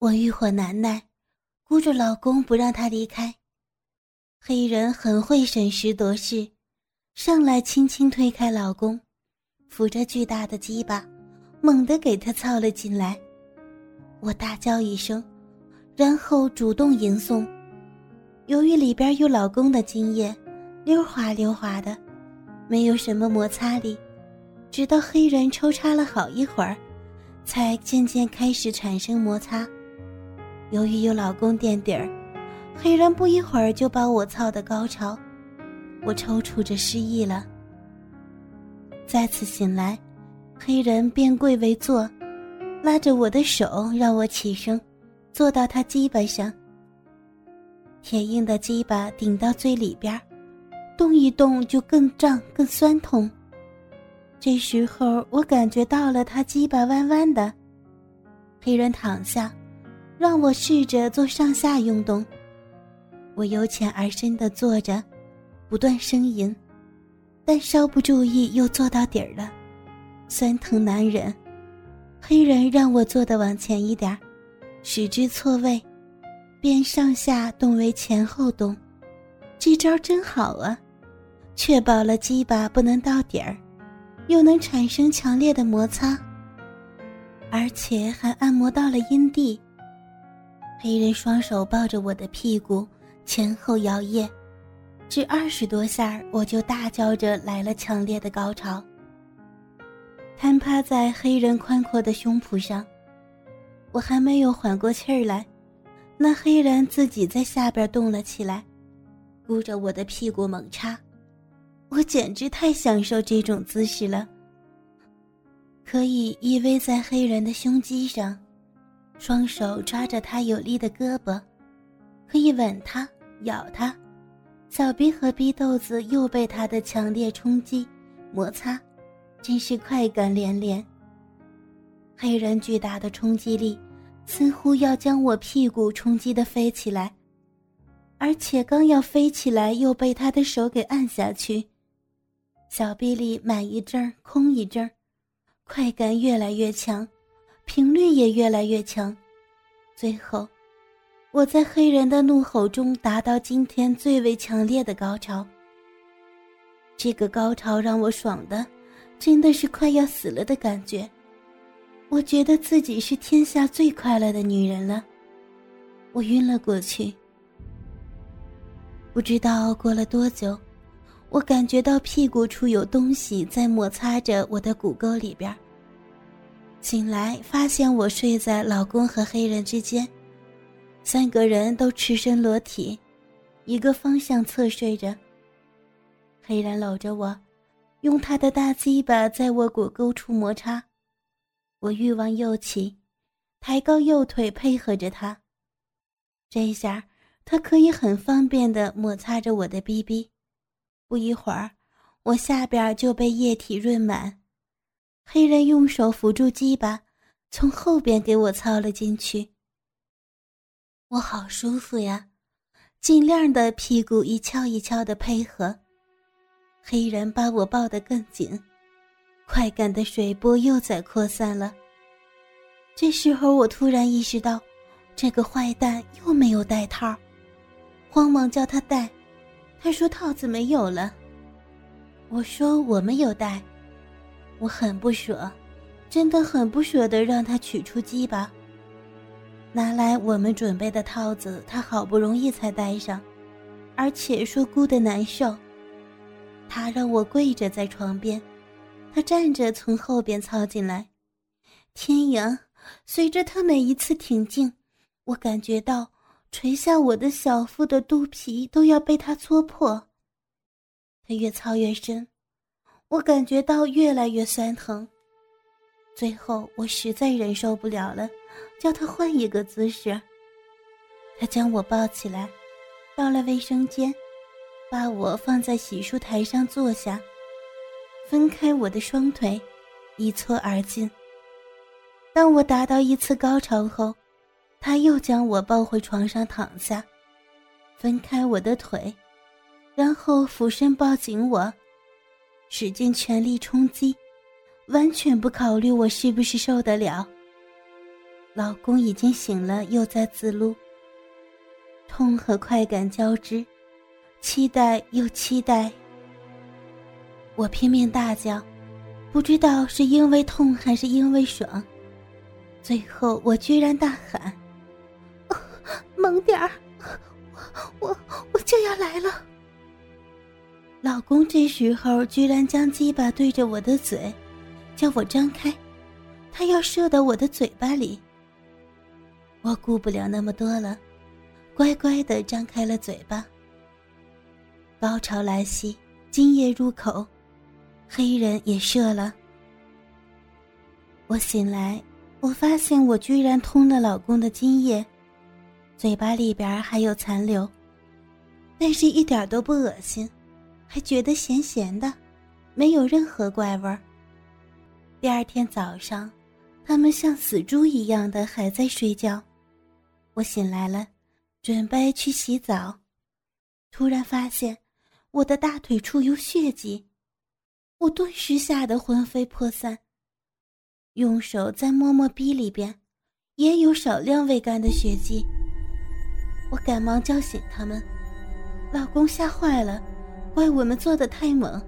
我欲火难耐，箍着老公不让他离开。黑人很会审时度势，上来轻轻推开老公，扶着巨大的鸡巴，猛地给他操了进来。我大叫一声，然后主动迎送。由于里边有老公的精液，溜滑溜滑的，没有什么摩擦力，直到黑人抽插了好一会儿，才渐渐开始产生摩擦。由于有老公垫底儿，黑人不一会儿就把我操的高潮，我抽搐着失忆了。再次醒来，黑人变跪为坐，拉着我的手让我起身，坐到他鸡巴上。铁硬的鸡巴顶到最里边，动一动就更胀更酸痛。这时候我感觉到了他鸡巴弯弯的，黑人躺下。让我试着做上下运动，我由浅而深的坐着，不断呻吟，但稍不注意又做到底儿了，酸疼难忍。黑人让我坐的往前一点儿，使之错位，便上下动为前后动，这招真好啊，确保了鸡巴不能到底儿，又能产生强烈的摩擦，而且还按摩到了阴蒂。黑人双手抱着我的屁股，前后摇曳，只二十多下我就大叫着来了强烈的高潮。瘫趴在黑人宽阔的胸脯上，我还没有缓过气儿来，那黑人自己在下边动了起来，箍着我的屁股猛插，我简直太享受这种姿势了，可以依偎在黑人的胸肌上。双手抓着他有力的胳膊，可以吻他、咬他，小臂和逼豆子又被他的强烈冲击、摩擦，真是快感连连。黑人巨大的冲击力，似乎要将我屁股冲击的飞起来，而且刚要飞起来，又被他的手给按下去，小臂里满一阵儿空一阵儿，快感越来越强。频率也越来越强，最后，我在黑人的怒吼中达到今天最为强烈的高潮。这个高潮让我爽的，真的是快要死了的感觉。我觉得自己是天下最快乐的女人了，我晕了过去。不知道过了多久，我感觉到屁股处有东西在摩擦着我的骨沟里边。醒来，发现我睡在老公和黑人之间，三个人都赤身裸体，一个方向侧睡着。黑人搂着我，用他的大鸡巴在我骨沟处摩擦，我欲望又起，抬高右腿配合着他，这一下他可以很方便地摩擦着我的逼逼，不一会儿，我下边就被液体润满。黑人用手扶住鸡巴，从后边给我操了进去。我好舒服呀，尽量的屁股一翘一翘的配合。黑人把我抱得更紧，快感的水波又在扩散了。这时候我突然意识到，这个坏蛋又没有带套，慌忙叫他带，他说套子没有了。我说我们有带。我很不舍，真的很不舍得让他取出鸡巴。拿来我们准备的套子，他好不容易才戴上，而且说箍得难受。他让我跪着在床边，他站着从后边操进来。天阳，随着他每一次挺进，我感觉到垂下我的小腹的肚皮都要被他戳破。他越操越深。我感觉到越来越酸疼，最后我实在忍受不了了，叫他换一个姿势。他将我抱起来，到了卫生间，把我放在洗漱台上坐下，分开我的双腿，一搓而进。当我达到一次高潮后，他又将我抱回床上躺下，分开我的腿，然后俯身抱紧我。使尽全力冲击，完全不考虑我是不是受得了。老公已经醒了，又在自撸。痛和快感交织，期待又期待。我拼命大叫，不知道是因为痛还是因为爽。最后，我居然大喊：“猛点儿！我我我就要来了！”老公这时候居然将鸡巴对着我的嘴，叫我张开，他要射到我的嘴巴里。我顾不了那么多了。乖乖的张开了嘴巴。高潮来袭，精液入口，黑人也射了。我醒来，我发现我居然通了老公的精液，嘴巴里边还有残留，但是一点都不恶心，还觉得咸咸的，没有任何怪味。第二天早上，他们像死猪一样的还在睡觉，我醒来了。准备去洗澡，突然发现我的大腿处有血迹，我顿时吓得魂飞魄散。用手再摸摸逼里边，也有少量未干的血迹。我赶忙叫醒他们，老公吓坏了，怪我们做的太猛。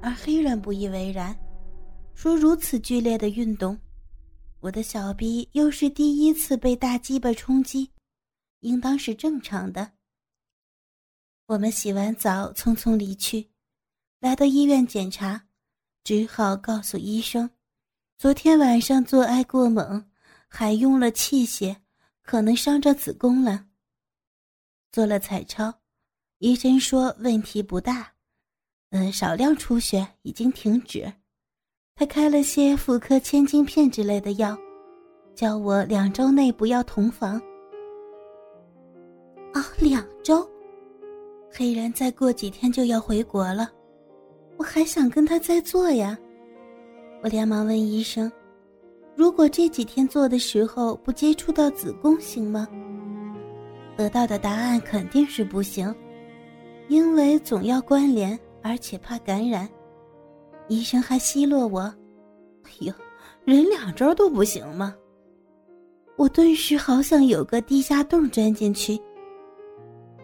而黑人不以为然，说如此剧烈的运动，我的小逼又是第一次被大鸡巴冲击。应当是正常的。我们洗完澡，匆匆离去，来到医院检查，只好告诉医生，昨天晚上做爱过猛，还用了器械，可能伤着子宫了。做了彩超，医生说问题不大，嗯，少量出血已经停止。他开了些妇科千金片之类的药，叫我两周内不要同房。啊，两周，黑人再过几天就要回国了，我还想跟他再做呀。我连忙问医生：“如果这几天做的时候不接触到子宫行吗？”得到的答案肯定是不行，因为总要关联，而且怕感染。医生还奚落我：“哎呦，忍两周都不行吗？”我顿时好想有个地下洞钻进去。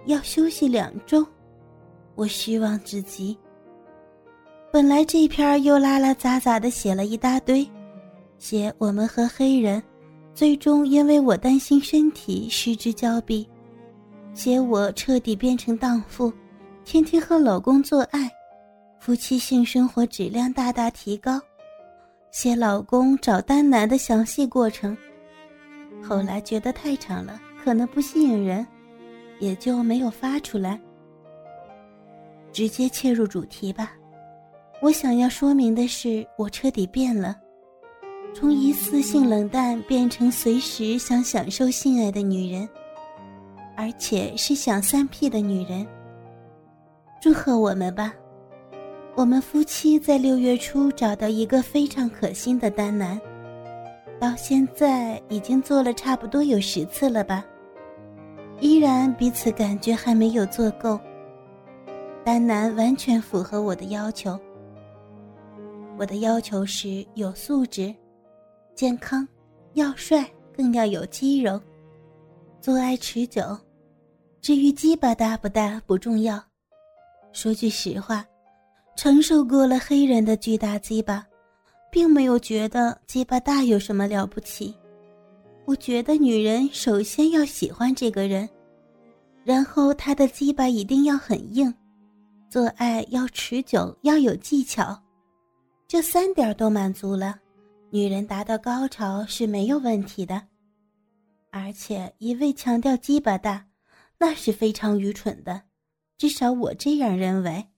要休息两周，我失望至极。本来这篇又拉拉杂杂的写了一大堆，写我们和黑人，最终因为我担心身体失之交臂，写我彻底变成荡妇，天天和老公做爱，夫妻性生活质量大大提高，写老公找单男的详细过程。后来觉得太长了，可能不吸引人。也就没有发出来。直接切入主题吧，我想要说明的是，我彻底变了，从疑似性冷淡变成随时想享受性爱的女人，而且是想三 P 的女人。祝贺我们吧，我们夫妻在六月初找到一个非常可心的单男，到现在已经做了差不多有十次了吧。依然彼此感觉还没有做够。单男完全符合我的要求。我的要求是有素质、健康、要帅，更要有肌肉，做爱持久。至于鸡巴大不大不重要。说句实话，承受过了黑人的巨大鸡巴，并没有觉得鸡巴大有什么了不起。我觉得女人首先要喜欢这个人，然后她的鸡巴一定要很硬，做爱要持久，要有技巧，这三点都满足了，女人达到高潮是没有问题的。而且一味强调鸡巴大，那是非常愚蠢的，至少我这样认为，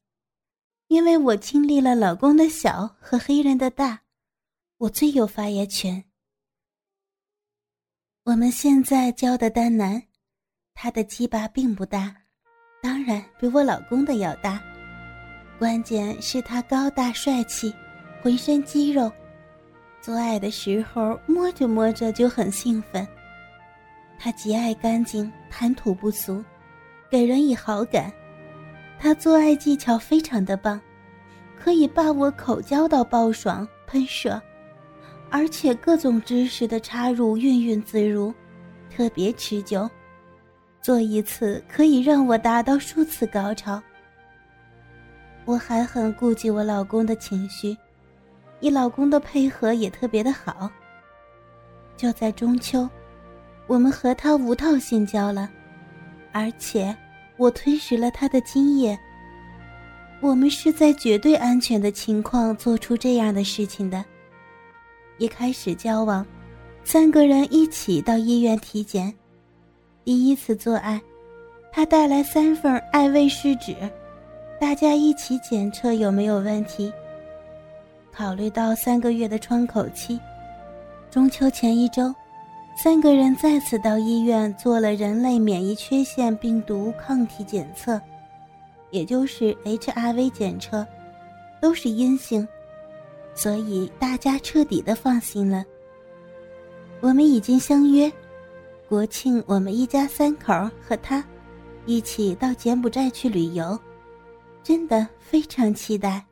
因为我经历了老公的小和黑人的大，我最有发言权。我们现在教的丹南，他的鸡巴并不大，当然比我老公的要大。关键是他高大帅气，浑身肌肉，做爱的时候摸着摸着就很兴奋。他极爱干净，谈吐不俗，给人以好感。他做爱技巧非常的棒，可以把我口交到爆爽喷射。而且各种知识的插入运运自如，特别持久。做一次可以让我达到数次高潮。我还很顾及我老公的情绪，你老公的配合也特别的好。就在中秋，我们和他无套性交了，而且我吞食了他的精液。我们是在绝对安全的情况做出这样的事情的。一开始交往，三个人一起到医院体检。第一次做爱，他带来三份爱卫试纸，大家一起检测有没有问题。考虑到三个月的窗口期，中秋前一周，三个人再次到医院做了人类免疫缺陷病毒抗体检测，也就是 HRV 检测，都是阴性。所以大家彻底的放心了。我们已经相约，国庆我们一家三口和他一起到柬埔寨去旅游，真的非常期待。